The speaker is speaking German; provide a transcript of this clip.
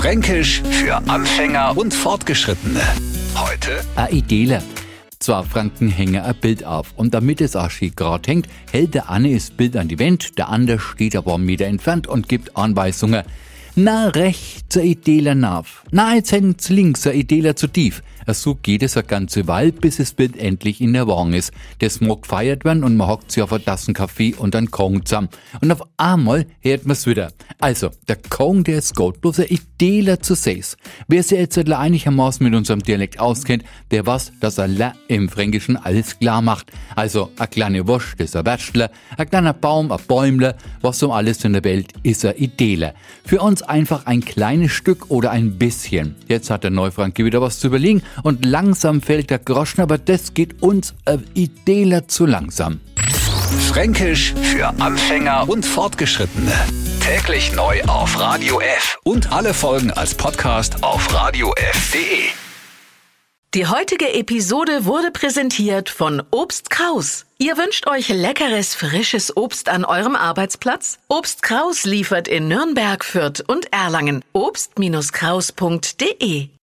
Fränkisch für Anfänger und Fortgeschrittene. Heute a Idele. Zwar Franken hänge ein Bild auf und damit es auch schön hängt, hält der eine das Bild an die Wand, der andere steht aber einen Meter entfernt und gibt Anweisungen. Na rechts a Ideler nach, na jetzt hängt's links a Ideler zu tief. So geht es eine ganze Weile, bis das Bild endlich in der Wagen ist. Das mag gefeiert werden und man hockt sich auf eine Tassen Kaffee und dann Kong zusammen. Und auf einmal hört man's wieder. Also, der Kong, der ist gut, bloß ein Ideler zu sehen. Wer sich jetzt einigermaßen mit unserem Dialekt auskennt, der weiß, dass er La im Fränkischen alles klar macht. Also, a kleine Wurst ist ein Werstler, a kleiner Baum, a Bäumler, was um alles in der Welt ist ein Ideler. Für uns einfach ein kleines Stück oder ein bisschen. Jetzt hat der Neufranke wieder was zu überlegen und langsam fällt der Groschen, aber das geht uns ein Ideler zu langsam. Fränkisch für Anfänger und Fortgeschrittene. Täglich neu auf Radio F und alle Folgen als Podcast auf radiof.de. Die heutige Episode wurde präsentiert von Obst Kraus. Ihr wünscht euch leckeres, frisches Obst an eurem Arbeitsplatz? Obst Kraus liefert in Nürnberg, Fürth und Erlangen. Obst-Kraus.de